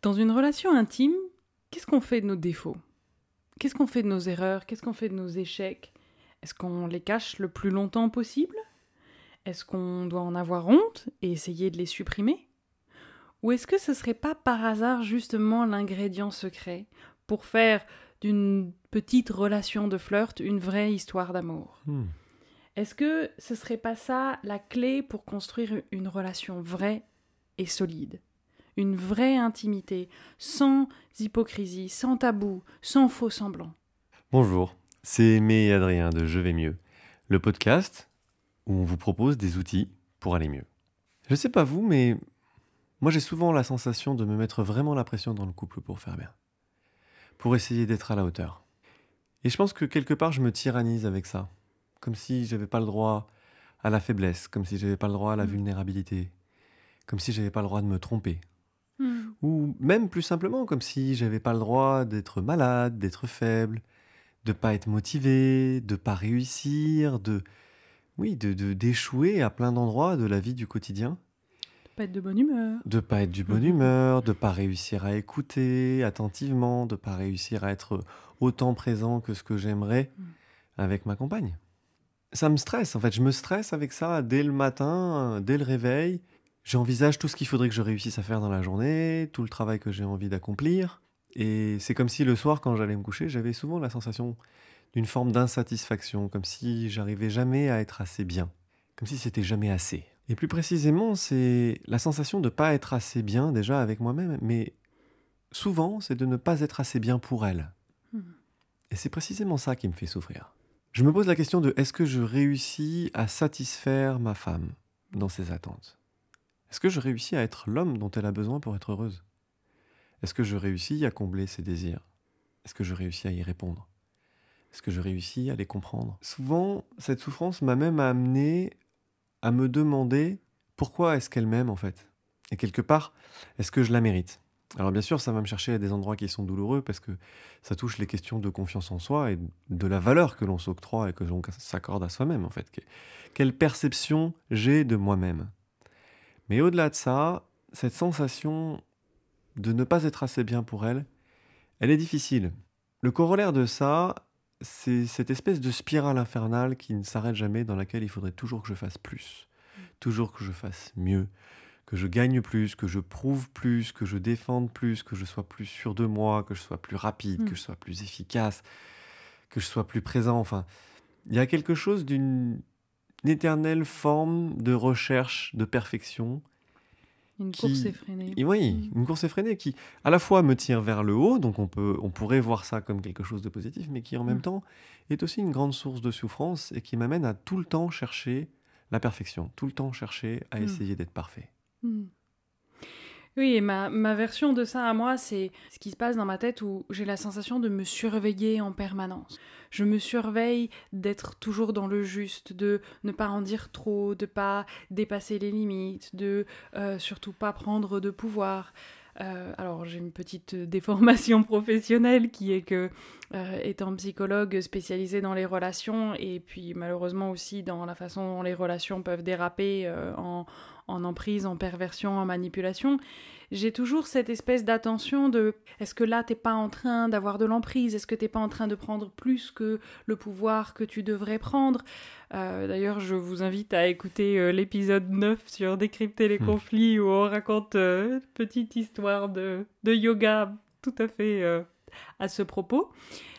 Dans une relation intime, qu'est-ce qu'on fait de nos défauts? Qu'est-ce qu'on fait de nos erreurs? Qu'est-ce qu'on fait de nos échecs? Est-ce qu'on les cache le plus longtemps possible? Est-ce qu'on doit en avoir honte et essayer de les supprimer? Ou est-ce que ce serait pas par hasard justement l'ingrédient secret pour faire d'une petite relation de flirt une vraie histoire d'amour? Hmm. Est-ce que ce serait pas ça la clé pour construire une relation vraie et solide? Une vraie intimité, sans hypocrisie, sans tabou, sans faux semblant. Bonjour, c'est Aimé et Adrien de Je vais mieux, le podcast où on vous propose des outils pour aller mieux. Je sais pas vous, mais moi j'ai souvent la sensation de me mettre vraiment la pression dans le couple pour faire bien, pour essayer d'être à la hauteur. Et je pense que quelque part je me tyrannise avec ça, comme si j'avais pas le droit à la faiblesse, comme si j'avais pas le droit à la Mm. vulnérabilité, comme si j'avais pas le droit de me tromper, ou même plus simplement comme si j'avais pas le droit d'être malade, d'être faible, de pas être motivé, de pas réussir, de oui, de de- d'échouer à plein d'endroits de la vie du quotidien, Pas être de bonne humeur. de pas être du bonne Mhm. humeur, de pas réussir à écouter attentivement, de pas réussir à être autant présent que ce que j'aimerais Mm. avec ma compagne. Ça me stresse en fait, je me stresse avec ça dès le matin, dès le réveil. J'envisage tout ce qu'il faudrait que je réussisse à faire dans la journée, tout le travail que j'ai envie d'accomplir. Et c'est comme si le soir, quand j'allais me coucher, j'avais souvent la sensation d'une forme d'insatisfaction, comme si j'arrivais jamais à être assez bien, comme si c'était jamais assez. Et plus précisément, c'est la sensation de ne pas être assez bien déjà avec moi-même, mais souvent, c'est de ne pas être assez bien pour elle. Hmm. Et c'est précisément ça qui me fait souffrir. Je me pose la question de est-ce que je réussis à satisfaire ma femme dans ses attentes? Est-ce que je réussis à être l'homme dont elle a besoin pour être heureuse? Est-ce que je réussis à combler ses désirs? Est-ce que je réussis à y répondre? Est-ce que je réussis à les comprendre? Souvent, cette souffrance m'a même amené à me demander pourquoi est-ce qu'elle m'aime en fait. Et quelque part, est-ce que je la mérite? Alors bien sûr, ça va me chercher à des endroits qui sont douloureux parce que ça touche les questions de confiance en soi et de la valeur que l'on s'octroie et que l'on s'accorde à soi-même en fait. Que- Quelle perception j'ai de moi-même? Mais au-delà de ça, cette sensation de ne pas être assez bien pour elle, elle est difficile. Le corollaire de ça, c'est cette espèce de spirale infernale qui ne s'arrête jamais, dans laquelle il faudrait toujours que je fasse plus, toujours que je fasse mieux, que je gagne plus, que je prouve plus, que je défende plus, que je sois plus sûr de moi, que je sois plus rapide, que je sois plus efficace, que je sois plus présent. Enfin, il y a quelque chose d'une une éternelle forme de recherche de perfection. Une Qui- course effrénée. Et oui, une course effrénée qui, à la fois, me tire vers le haut, donc on, peut, on pourrait voir ça comme quelque chose de positif, mais qui, en même Mm. temps, est aussi une grande source de souffrance et qui m'amène à tout le temps chercher la perfection, tout le temps chercher à Mm. essayer d'être parfait. Hmm. Oui, et ma, ma version de ça à moi, c'est ce qui se passe dans ma tête où j'ai la sensation de me surveiller en permanence. Je me surveille d'être toujours dans le juste, de ne pas en dire trop, de pas dépasser les limites, de euh, surtout pas prendre de pouvoir. Euh, alors j'ai une petite déformation professionnelle qui est que, euh, étant psychologue spécialisée dans les relations et puis malheureusement aussi dans la façon dont les relations peuvent déraper euh, en, en emprise, en perversion, en manipulation, j'ai toujours cette espèce d'attention de est-ce que là t'es pas en train d'avoir de l'emprise, est-ce que t'es pas en train de prendre plus que le pouvoir que tu devrais prendre? Euh, D'ailleurs, je vous invite à écouter euh, l'épisode 9 sur décrypter les Hmm. conflits où on raconte euh, une petite histoire de, de yoga tout à fait euh, à ce propos.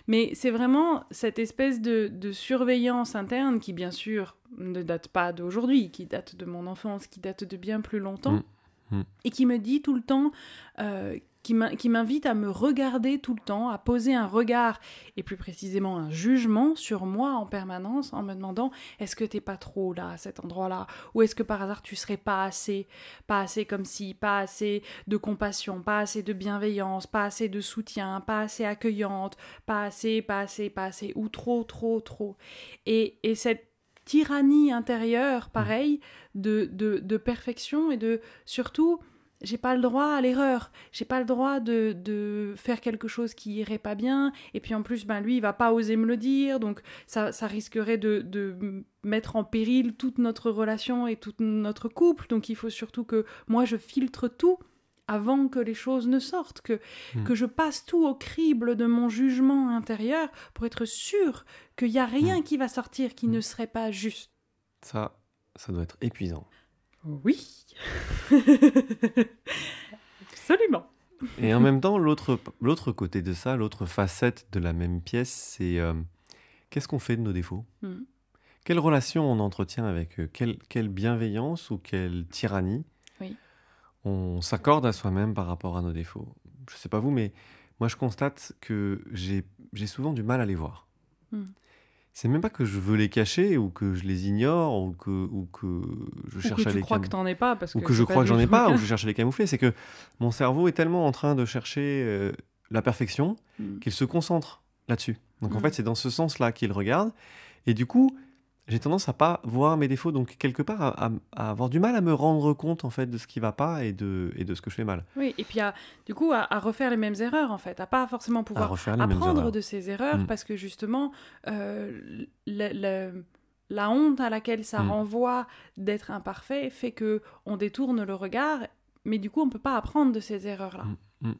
Mais c'est vraiment cette espèce de, de surveillance interne qui, bien sûr, ne date pas d'aujourd'hui, qui date de mon enfance, qui date de bien plus longtemps, Mm. Mm. et qui me dit tout le temps, euh, qui m'in- qui m'invite à me regarder tout le temps, à poser un regard, et plus précisément un jugement sur moi en permanence, en me demandant, est-ce que t'es pas trop là, à cet endroit-là, ou est-ce que par hasard tu serais pas assez, pas assez comme si, pas assez de compassion, pas assez de bienveillance, pas assez de soutien, pas assez accueillante, pas assez, pas assez, pas assez, ou trop, trop, trop? Et, et cette tyrannie intérieure, pareil, de, de, de perfection et de surtout, j'ai pas le droit à l'erreur, j'ai pas le droit de, de faire quelque chose qui irait pas bien, et puis en plus, ben lui, il va pas oser me le dire, donc ça, ça risquerait de, de mettre en péril toute notre relation et tout notre couple, donc il faut surtout que moi je filtre tout avant que les choses ne sortent, que, Mm. que je passe tout au crible de mon jugement intérieur pour être sûr qu'il n'y a rien qui va sortir qui Mm. ne serait pas juste. Ça, ça doit être épuisant. Oui. Absolument. Et en même temps, l'autre côté de ça, l'autre facette de la même pièce, c'est euh, qu'est-ce qu'on fait de nos défauts? Mm. Quelle relation on entretient avec eux? Quelle, quelle bienveillance ou quelle tyrannie Oui. on s'accorde à soi-même par rapport à nos défauts? Je sais pas vous, mais moi je constate que j'ai j'ai souvent du mal à les voir. Mm. C'est même pas que je veux les cacher ou que je les ignore ou que, ou que je Ou cherche à les crois cam- que t'en es pas parce ou que je crois que j'en ai pas, ou que je cherche à les camoufler. C'est que mon cerveau est tellement en train de chercher euh, la perfection Mm. qu'il se concentre là-dessus. Donc en Mm. fait, c'est dans ce sens-là qu'il regarde. Et du coup, j'ai tendance à pas voir mes défauts, donc quelque part à, à- à avoir du mal à me rendre compte en fait de ce qui va pas et de, et de ce que je fais mal. Oui, et puis à, du coup à, à refaire les mêmes erreurs en fait, à pas forcément pouvoir apprendre de ces erreurs Mm. parce que justement euh, le- le- la honte à laquelle ça Mm. renvoie d'être imparfait fait que on détourne le regard, mais du coup on peut pas apprendre de ces erreurs là. Mm.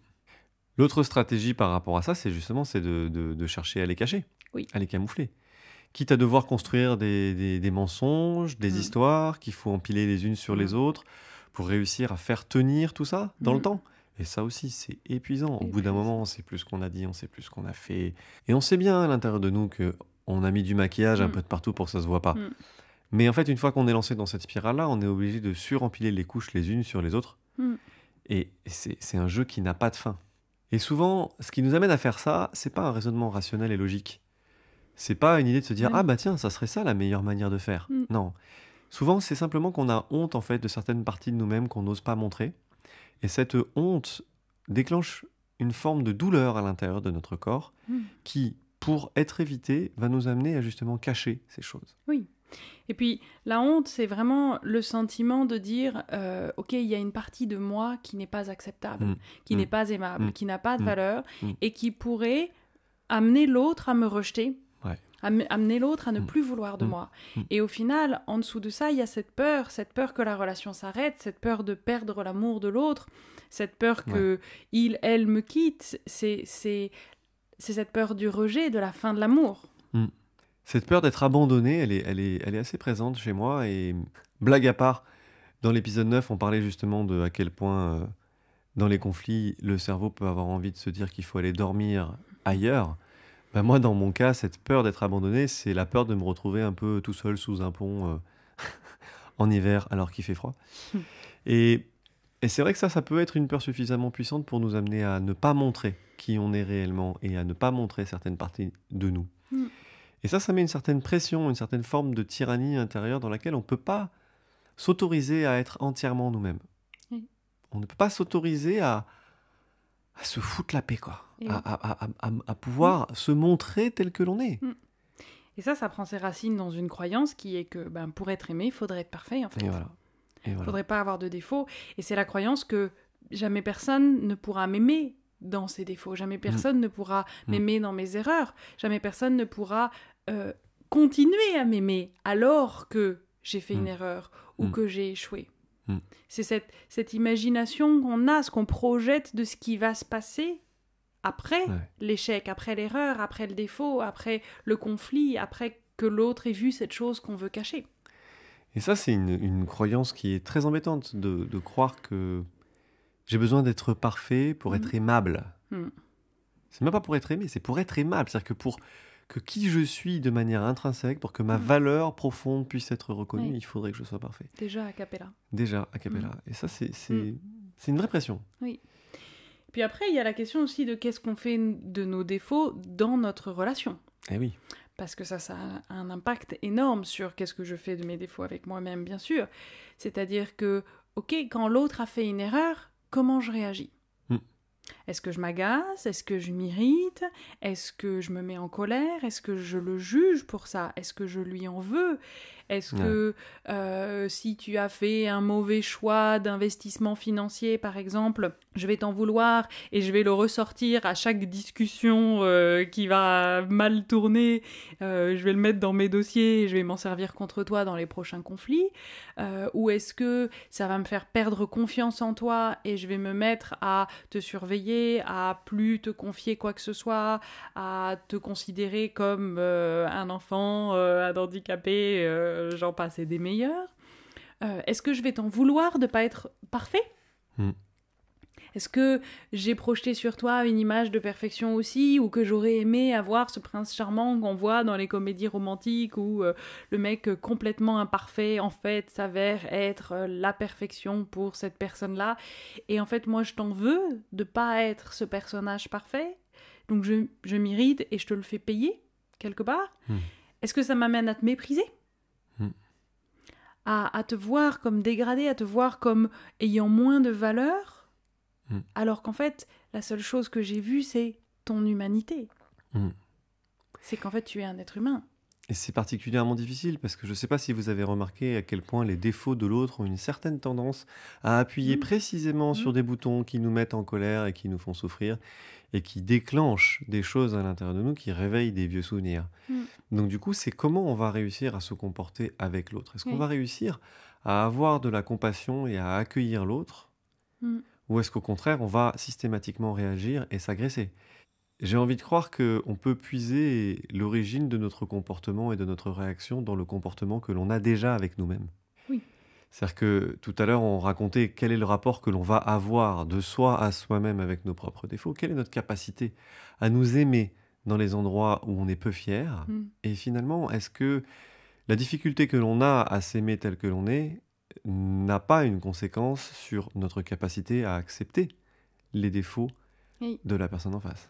L'autre stratégie par rapport à ça, c'est justement c'est de, de- de chercher à les cacher, Oui. à les camoufler. Quitte à devoir construire des, des- des mensonges, des Mm. histoires qu'il faut empiler les unes sur les Mm. autres pour réussir à faire tenir tout ça dans le Mm. temps. Et ça aussi, c'est épuisant. Au bout d'un moment, on sait plus ce qu'on a dit, on sait plus ce qu'on a fait. Et on sait bien à l'intérieur de nous que on a mis du maquillage un peu de partout pour que ça se voit pas. Mais en fait, une fois qu'on est lancé dans cette spirale-là, on est obligé de surempiler les couches les unes sur les autres. Et c'est c'est un jeu qui n'a pas de fin. Et souvent, ce qui nous amène à faire ça, c'est pas un raisonnement rationnel et logique. C'est pas une idée de se dire Ouais. ah bah tiens, ça serait ça la meilleure manière de faire. Mm. Non. Souvent, c'est simplement qu'on a honte en fait de certaines parties de nous-mêmes qu'on n'ose pas montrer. Et cette honte déclenche une forme de douleur à l'intérieur de notre corps Mm. qui, pour être évitée, va nous amener à justement cacher ces choses. Et puis la honte c'est vraiment le sentiment de dire euh, ok il y a une partie de moi qui n'est pas acceptable, Mm. qui n'est pas aimable, qui n'a pas de valeur et qui pourrait amener l'autre à me rejeter, amener l'autre à ne Mm. plus vouloir de Mm. moi. Mm. Et au final, en dessous de ça, il y a cette peur, cette peur que la relation s'arrête, cette peur de perdre l'amour de l'autre, cette peur que il, elle me quitte. C'est c'est c'est cette peur du rejet, de la fin de l'amour. Cette peur d'être abandonné, elle est, elle, est, elle est assez présente chez moi. Et blague à part, dans l'épisode 9, on parlait justement de à quel point, euh, dans les conflits, le cerveau peut avoir envie de se dire qu'il faut aller dormir ailleurs. Ben moi, dans mon cas, cette peur d'être abandonné, c'est la peur de me retrouver un peu tout seul sous un pont euh, en hiver alors qu'il fait froid. Et, et c'est vrai que ça, ça peut être une peur suffisamment puissante pour nous amener à ne pas montrer qui on est réellement et à ne pas montrer certaines parties de nous. Hmm. Et ça, ça met une certaine pression, une certaine forme de tyrannie intérieure dans laquelle on ne peut pas s'autoriser à être entièrement nous-mêmes. On ne peut pas s'autoriser à, à se foutre la paix, quoi. À, à- à- à- à pouvoir se montrer tel que l'on est. Et ça, ça prend ses racines dans une croyance qui est que ben, pour être aimé, il faudrait être parfait en fait. Et voilà. Il voilà. faudrait pas avoir de défauts. Et c'est la croyance que jamais personne ne pourra m'aimer dans ses défauts. Jamais personne ne pourra Mm. m'aimer dans mes erreurs. Jamais personne ne pourra euh, continuer à m'aimer alors que j'ai fait Mm. une erreur ou Mm. que j'ai échoué. Mm. C'est cette, cette imagination qu'on a, ce qu'on projette de ce qui va se passer après Ouais. l'échec, après l'erreur, après le défaut, après le conflit, après que l'autre ait vu cette chose qu'on veut cacher. Et ça, c'est une, une croyance qui est très embêtante de, de croire que j'ai besoin d'être parfait pour Mhm. être aimable. Mhm. C'est même pas pour être aimé, c'est pour être aimable. C'est-à-dire que pour que qui je suis de manière intrinsèque, pour que ma Mhm. valeur profonde puisse être reconnue, Oui. il faudrait que je sois parfait. Déjà à capella. Déjà, à Capella. Et ça, c'est c'est- Mhm. c'est une vraie pression. Puis après, il y a la question aussi de qu'est-ce qu'on fait de nos défauts dans notre relation. Eh oui. Parce que ça, ça a un impact énorme sur qu'est-ce que je fais de mes défauts avec moi-même, bien sûr. C'est-à-dire que, ok, quand l'autre a fait une erreur, comment je réagis? Est-ce que je m'agace? Est-ce que je m'irrite? Est-ce que je me mets en colère? Est-ce que je le juge pour ça? Est-ce que je lui en veux? Est-ce que euh, si tu as fait un mauvais choix d'investissement financier, par exemple, je vais t'en vouloir et je vais le ressortir à chaque discussion euh, qui va mal tourner, euh, je vais le mettre dans mes dossiers et je vais m'en servir contre toi dans les prochains conflits Ou est-ce que ça va me faire perdre confiance en toi et je vais me mettre à te surveiller, à plus te confier quoi que ce soit, à te considérer comme un enfant, un handicapé, euh, j'en passe et des meilleurs. Est-ce que je vais t'en vouloir de pas être parfait? Hmm. Est-ce que j'ai projeté sur toi une image de perfection aussi, ou que j'aurais aimé avoir ce prince charmant qu'on voit dans les comédies romantiques où euh, le mec complètement imparfait en fait s'avère être euh, la perfection pour cette personne-là? Et en fait, moi, je t'en veux de pas être ce personnage parfait, donc je, je m'irrite et je te le fais payer quelque part? Hmm. Est-ce que ça m'amène à te mépriser? À, à te voir comme dégradé, à te voir comme ayant moins de valeur Mm. Alors qu'en fait, la seule chose que j'ai vue, c'est ton humanité. Mm. C'est qu'en fait, tu es un être humain. Et c'est particulièrement difficile parce que je ne sais pas si vous avez remarqué à quel point les défauts de l'autre ont une certaine tendance à appuyer mm. précisément sur des boutons qui nous mettent en colère et qui nous font souffrir et qui déclenchent des choses à l'intérieur de nous qui réveillent des vieux souvenirs. Donc du coup, c'est comment on va réussir à se comporter avec l'autre? Est-ce qu'on va réussir à avoir de la compassion et à accueillir l'autre? Ou est-ce qu'au contraire, on va systématiquement réagir et s'agresser? J'ai envie de croire qu'on peut puiser l'origine de notre comportement et de notre réaction dans le comportement que l'on a déjà avec nous-mêmes. Oui. C'est-à-dire que tout à l'heure, on racontait quel est le rapport que l'on va avoir de soi à soi-même avec nos propres défauts, quelle est notre capacité à nous aimer dans les endroits où on est peu fier? Mm. Et finalement, est-ce que la difficulté que l'on a à s'aimer tel que l'on est n'a pas une conséquence sur notre capacité à accepter les défauts de la personne en face?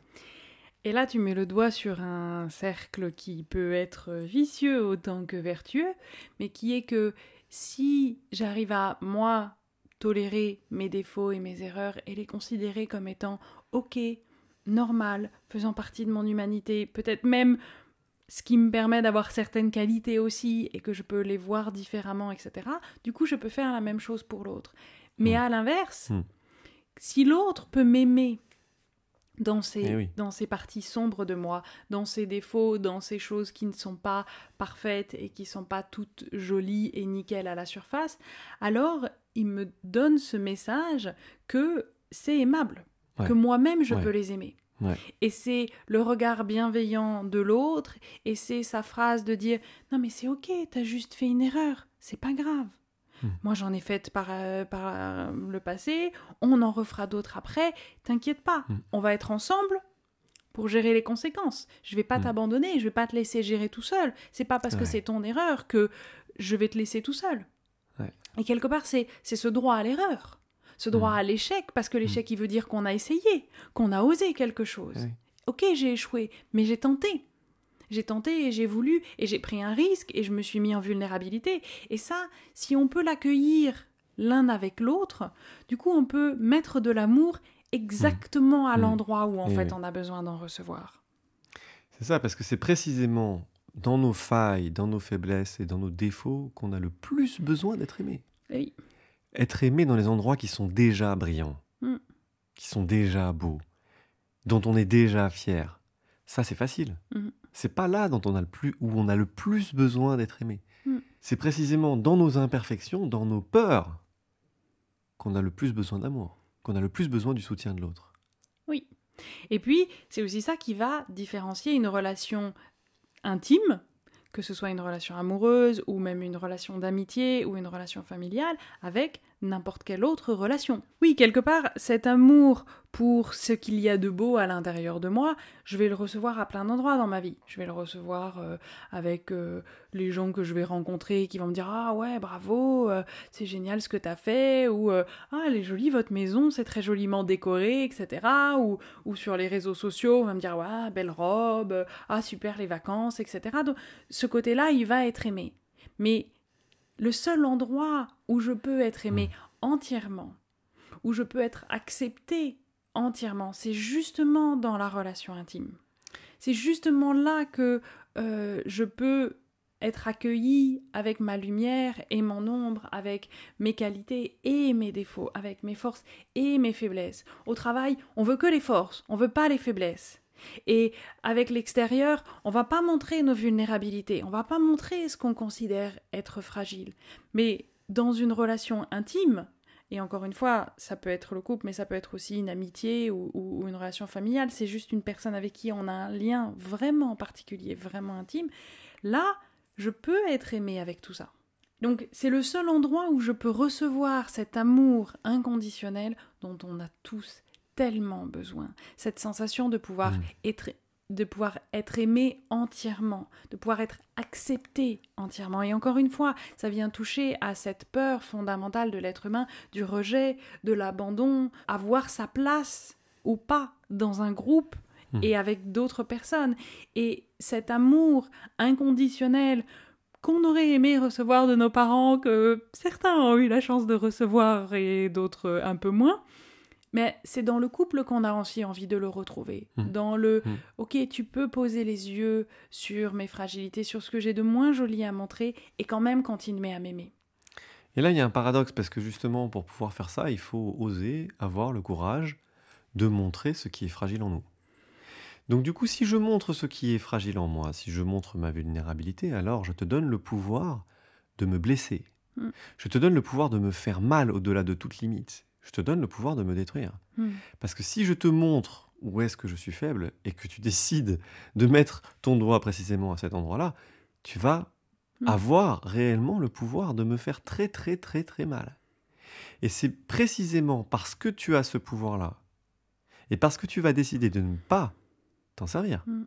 Et là, tu mets le doigt sur un cercle qui peut être vicieux autant que vertueux, mais qui est que si j'arrive à, moi, tolérer mes défauts et mes erreurs et les considérer comme étant OK, normal, faisant partie de mon humanité, peut-être même ce qui me permet d'avoir certaines qualités aussi et que je peux les voir différemment, etc. Du coup, je peux faire la même chose pour l'autre. Mais hmm. à l'inverse, hmm. si l'autre peut m'aimer dans ces, eh dans ces parties sombres de moi, dans ces défauts, dans ces choses qui ne sont pas parfaites et qui ne sont pas toutes jolies et nickel à la surface, alors il me donne ce message que c'est aimable, que moi-même je peux les aimer. Et c'est le regard bienveillant de l'autre, et c'est sa phrase de dire Non, mais c'est ok, t'as juste fait une erreur, c'est pas grave. Hmm. Moi, j'en ai fait par, euh, par euh, le passé, on en refera d'autres après, t'inquiète pas, hmm. on va être ensemble pour gérer les conséquences. Je vais pas hmm. t'abandonner, je vais pas te laisser gérer tout seul. C'est pas parce que c'est ton erreur que je vais te laisser tout seul. Et quelque part, c'est ce droit à l'erreur ce droit à l'échec, parce que l'échec, il veut dire qu'on a essayé, qu'on a osé quelque chose. Ok, j'ai échoué, mais j'ai tenté. J'ai tenté et j'ai voulu et j'ai pris un risque et je me suis mis en vulnérabilité. Et ça, si on peut l'accueillir l'un avec l'autre, du coup, on peut mettre de l'amour exactement à mm. l'endroit où en fait on a besoin d'en recevoir. C'est ça, parce que c'est précisément dans nos failles, dans nos faiblesses et dans nos défauts qu'on a le plus besoin d'être aimé. Oui être aimé dans les endroits qui sont déjà brillants, mm. qui sont déjà beaux, dont on est déjà fier. Ça, c'est facile. Mm. C'est pas là dont on a le plus, où on a le plus besoin d'être aimé. Mm. C'est précisément dans nos imperfections, dans nos peurs, qu'on a le plus besoin d'amour, qu'on a le plus besoin du soutien de l'autre. Oui. Et puis, c'est aussi ça qui va différencier une relation intime que ce soit une relation amoureuse ou même une relation d'amitié ou une relation familiale, avec n'importe quelle autre relation. Oui, quelque part, cet amour pour ce qu'il y a de beau à l'intérieur de moi, je vais le recevoir à plein d'endroits dans ma vie. Je vais le recevoir euh, avec euh, les gens que je vais rencontrer qui vont me dire Ah ouais, bravo, euh, c'est génial ce que t'as fait, ou Ah, elle est jolie votre maison, c'est très joliment décoré, etc. Ou, ou sur les réseaux sociaux, on va me dire Ouais, belle robe, ah super les vacances, etc. Donc ce côté-là, il va être aimé. Mais le seul endroit où je peux être aimé mm. entièrement, où je peux être accepté entièrement, c'est justement dans la relation intime. C'est justement là que euh, je peux être accueilli avec ma lumière et mon ombre, avec mes qualités et mes défauts, avec mes forces et mes faiblesses. Au travail, on veut que les forces, on veut pas les faiblesses. Et avec l'extérieur, on va pas montrer nos vulnérabilités, on va pas montrer ce qu'on considère être fragile. Mais dans une relation intime, et encore une fois, ça peut être le couple, mais ça peut être aussi une amitié ou, ou une relation familiale, c'est juste une personne avec qui on a un lien vraiment particulier, vraiment intime. Là, je peux être aimé avec tout ça. Donc c'est le seul endroit où je peux recevoir cet amour inconditionnel dont on a tous tellement besoin. Cette sensation de pouvoir Mm. être de pouvoir être aimé entièrement, de pouvoir être accepté entièrement. Et encore une fois, ça vient toucher à cette peur fondamentale de l'être humain, du rejet, de l'abandon, avoir sa place ou pas dans un groupe Mhm. et avec d'autres personnes. Et cet amour inconditionnel qu'on aurait aimé recevoir de nos parents, que certains ont eu la chance de recevoir et d'autres un peu moins. Mais c'est dans le couple qu'on a aussi envie de le retrouver. Mhm. Dans le Mhm. OK, tu peux poser les yeux sur mes fragilités, sur ce que j'ai de moins joli à montrer et quand même continuer à m'aimer. Et là, il y a un paradoxe parce que justement, pour pouvoir faire ça, il faut oser avoir le courage de montrer ce qui est fragile en nous. Donc du coup, si je montre ce qui est fragile en moi, si je montre ma vulnérabilité, alors je te donne le pouvoir de me blesser. Mm. Je te donne le pouvoir de me faire mal au-delà de toute limite. Je te donne le pouvoir de me détruire. Hmm. Parce que si je te montre où est-ce que je suis faible et que tu décides de mettre ton doigt précisément à cet endroit-là, tu vas Mm. avoir réellement le pouvoir de me faire très très très très mal. Et c'est précisément parce que tu as ce pouvoir-là et parce que tu vas décider de ne pas t'en servir Mm.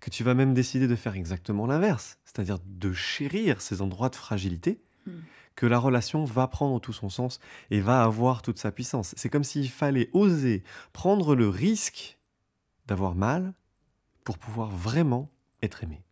que tu vas même décider de faire exactement l'inverse, c'est-à-dire de chérir ces endroits de fragilité Mm. que la relation va prendre tout son sens et va avoir toute sa puissance. C'est comme s'il fallait oser prendre le risque d'avoir mal pour pouvoir vraiment être aimé.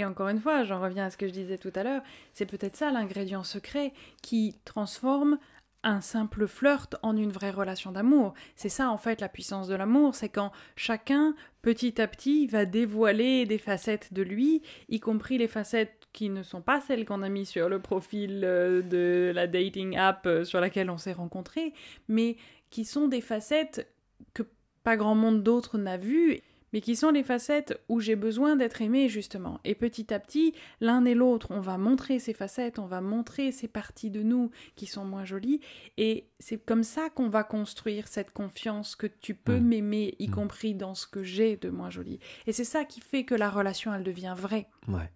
Et encore une fois, j'en reviens à ce que je disais tout à l'heure, c'est peut-être ça l'ingrédient secret qui transforme un simple flirt en une vraie relation d'amour. C'est ça en fait la puissance de l'amour, c'est quand chacun petit à petit va dévoiler des facettes de lui, y compris les facettes qui ne sont pas celles qu'on a mis sur le profil euh, de la dating app euh, sur laquelle on s'est rencontrés, mais qui sont des facettes que pas grand monde d'autre n'a vues mais qui sont les facettes où j'ai besoin d'être aimé justement. Et petit à petit, l'un et l'autre, on va montrer ces facettes, on va montrer ces parties de nous qui sont moins jolies, et c'est comme ça qu'on va construire cette confiance que tu peux Mm. m'aimer, y Mm. compris dans ce que j'ai de moins joli. Et c'est ça qui fait que la relation, elle devient vraie. Ouais.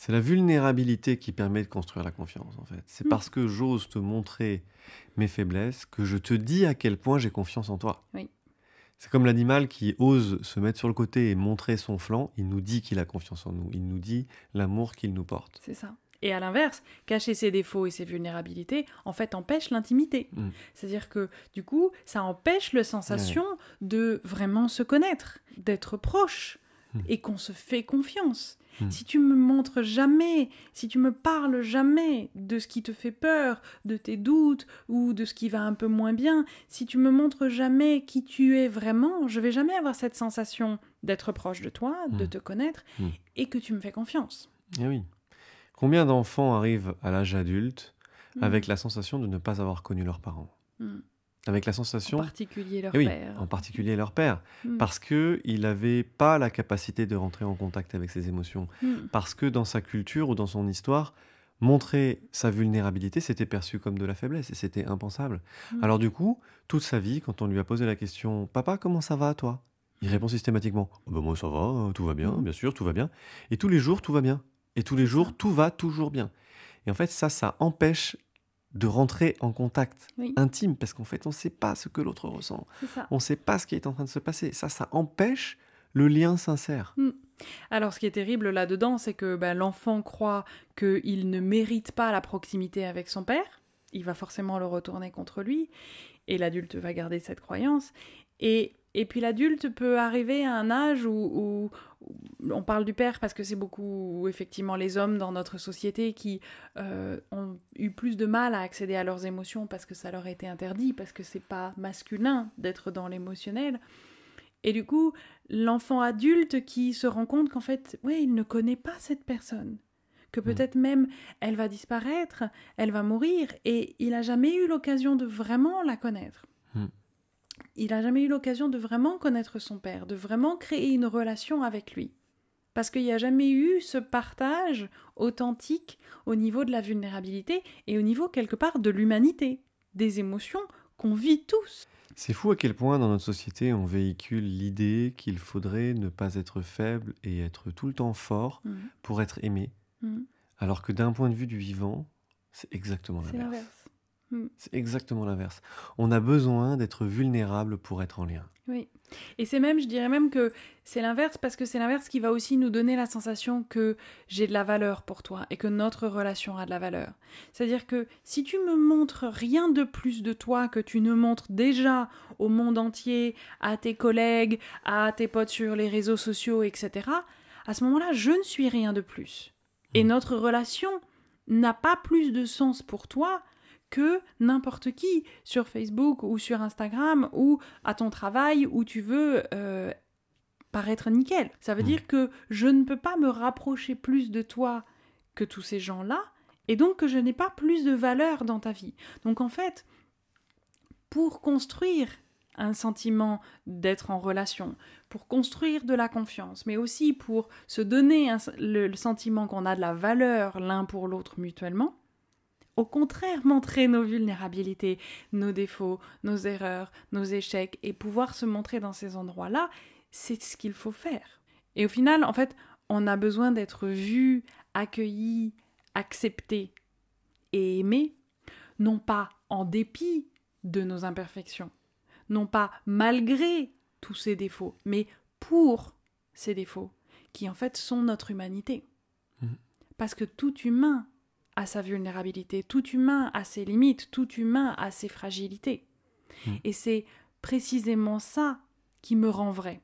C'est la vulnérabilité qui permet de construire la confiance, en fait. C'est Mm. parce que j'ose te montrer mes faiblesses que je te dis à quel point j'ai confiance en toi. Oui. C'est comme l'animal qui ose se mettre sur le côté et montrer son flanc. Il nous dit qu'il a confiance en nous. Il nous dit l'amour qu'il nous porte. C'est ça. Et à l'inverse, cacher ses défauts et ses vulnérabilités, en fait, empêche l'intimité. Mm. C'est-à-dire que, du coup, ça empêche la sensation de vraiment se connaître, d'être proche, Et qu'on se fait confiance. Mm. Si tu me montres jamais, si tu me parles jamais de ce qui te fait peur, de tes doutes ou de ce qui va un peu moins bien, si tu me montres jamais qui tu es vraiment, je vais jamais avoir cette sensation d'être proche de toi, de Mm. te connaître, Mm. et que tu me fais confiance. Eh oui. Combien d'enfants arrivent à l'âge adulte avec la sensation de ne pas avoir connu leurs parents? Avec la En sensation, particulier leur Eh oui, père. en particulier leur père, Mm. parce que il n'avait pas la capacité de rentrer en contact avec ses émotions, Mm. parce que dans sa culture ou dans son histoire, montrer sa vulnérabilité, c'était perçu comme de la faiblesse et c'était impensable. Mm. Alors du coup, toute sa vie, quand on lui a posé la question « Papa, comment ça va toi ?» Il répond systématiquement oh ben Moi ça va, euh, tout va bien, bien sûr, tout va bien. » Et tous les jours, tout va bien. Et tous les jours, tout va toujours bien. Et en fait, ça, ça empêche de rentrer en contact Oui. intime, parce qu'en fait, on ne sait pas ce que l'autre ressent. On ne sait pas ce qui est en train de se passer. Ça, ça empêche le lien sincère. Alors, ce qui est terrible là-dedans, c'est que bah, l'enfant croit qu'il ne mérite pas la proximité avec son père. Il va forcément le retourner contre lui. Et l'adulte va garder cette croyance. Et Et puis l'adulte peut arriver à un âge où, où- où on parle du père parce que c'est beaucoup effectivement les hommes dans notre société qui euh, ont eu plus de mal à accéder à leurs émotions parce que ça leur a été interdit, parce que c'est pas masculin d'être dans l'émotionnel. Et du coup, l'enfant adulte qui se rend compte qu'en fait, ouais, il ne connaît pas cette personne, que peut-être même elle va disparaître, elle va mourir, et il n'a jamais eu l'occasion de vraiment la connaître. Il n'a jamais eu l'occasion de vraiment connaître son père, de vraiment créer une relation avec lui. Parce qu'il n'y a jamais eu ce partage authentique au niveau de la vulnérabilité et au niveau quelque part de l'humanité, des émotions qu'on vit tous. C'est fou à quel point dans notre société on véhicule l'idée qu'il faudrait ne pas être faible et être tout le temps fort Mhm. pour être aimé, Mhm. alors que d'un point de vue du vivant, c'est exactement l'inverse. L'inverse. C'est exactement l'inverse. On a besoin d'être vulnérable pour être en lien. Oui. Et c'est même, je dirais même que c'est l'inverse parce que c'est l'inverse qui va aussi nous donner la sensation que j'ai de la valeur pour toi et que notre relation a de la valeur. C'est-à-dire que si tu me montres rien de plus de toi que tu ne montres déjà au monde entier, à tes collègues, à tes potes sur les réseaux sociaux, etc., à ce moment-là, je ne suis rien de plus. Et Mm. notre relation n'a pas plus de sens pour toi que n'importe qui sur Facebook ou sur Instagram ou à ton travail où tu veux euh, paraître nickel. Ça veut Mm. dire que je ne peux pas me rapprocher plus de toi que tous ces gens-là et donc que je n'ai pas plus de valeur dans ta vie. Donc en fait, pour construire un sentiment d'être en relation, pour construire de la confiance, mais aussi pour se donner un- le, le sentiment qu'on a de la valeur l'un pour l'autre mutuellement, au contraire, montrer nos vulnérabilités, nos défauts, nos erreurs, nos échecs, et pouvoir se montrer dans ces endroits-là, c'est ce qu'il faut faire. Et au final, en fait, on a besoin d'être vu, accueilli, accepté et aimé, non pas en dépit de nos imperfections, non pas malgré tous ces défauts, mais pour ces défauts, qui en fait sont notre humanité. Mhm. Parce que tout humain a sa vulnérabilité, tout humain a ses limites, tout humain a ses fragilités. Mhm. Et c'est précisément ça qui me rend vrai.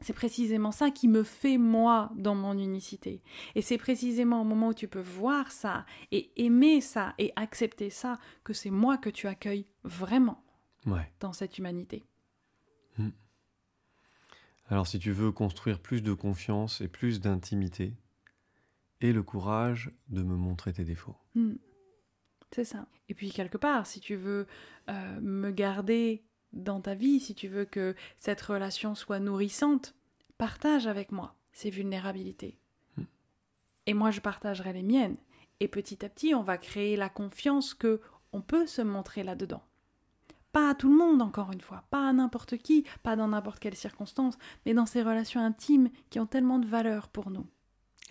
C'est précisément ça qui me fait moi dans mon unicité. Et c'est précisément au moment où tu peux voir ça et aimer ça et accepter ça que c'est moi que tu accueilles vraiment Ouais. dans cette humanité. Alors si tu veux construire plus de confiance et plus d'intimité, et le courage de me montrer tes défauts. Hmm. C'est ça. Et puis quelque part, si tu veux euh, me garder dans ta vie, si tu veux que cette relation soit nourrissante, partage avec moi ces vulnérabilités. Hmm. Et moi, je partagerai les miennes. Et petit à petit, on va créer la confiance que on peut se montrer là-dedans. Pas à tout le monde, encore une fois, pas à n'importe qui, pas dans n'importe quelle circonstance, mais dans ces relations intimes qui ont tellement de valeur pour nous.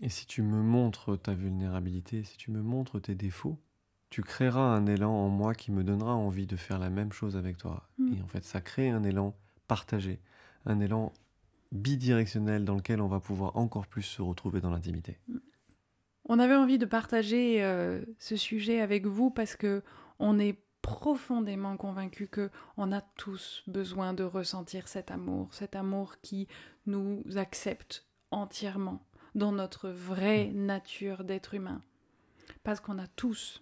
Et si tu me montres ta vulnérabilité, si tu me montres tes défauts, tu créeras un élan en moi qui me donnera envie de faire la même chose avec toi. Mm. Et en fait, ça crée un élan partagé, un élan bidirectionnel dans lequel on va pouvoir encore plus se retrouver dans l'intimité. On avait envie de partager euh, ce sujet avec vous parce que on est profondément convaincus que on a tous besoin de ressentir cet amour, cet amour qui nous accepte entièrement dans notre vraie nature d'être humain. Parce qu'on a tous,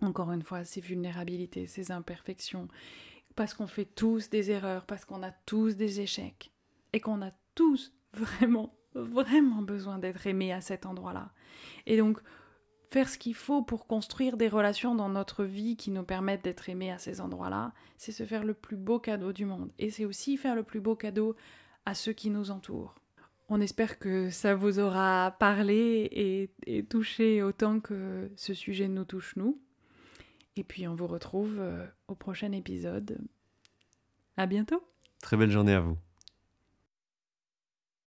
encore une fois, ces vulnérabilités, ces imperfections, parce qu'on fait tous des erreurs, parce qu'on a tous des échecs, et qu'on a tous vraiment, vraiment besoin d'être aimés à cet endroit-là. Et donc, faire ce qu'il faut pour construire des relations dans notre vie qui nous permettent d'être aimés à ces endroits-là, c'est se faire le plus beau cadeau du monde. Et c'est aussi faire le plus beau cadeau à ceux qui nous entourent. On espère que ça vous aura parlé et, et touché autant que ce sujet nous touche nous. Et puis on vous retrouve euh, au prochain épisode. À bientôt. Très belle journée à vous.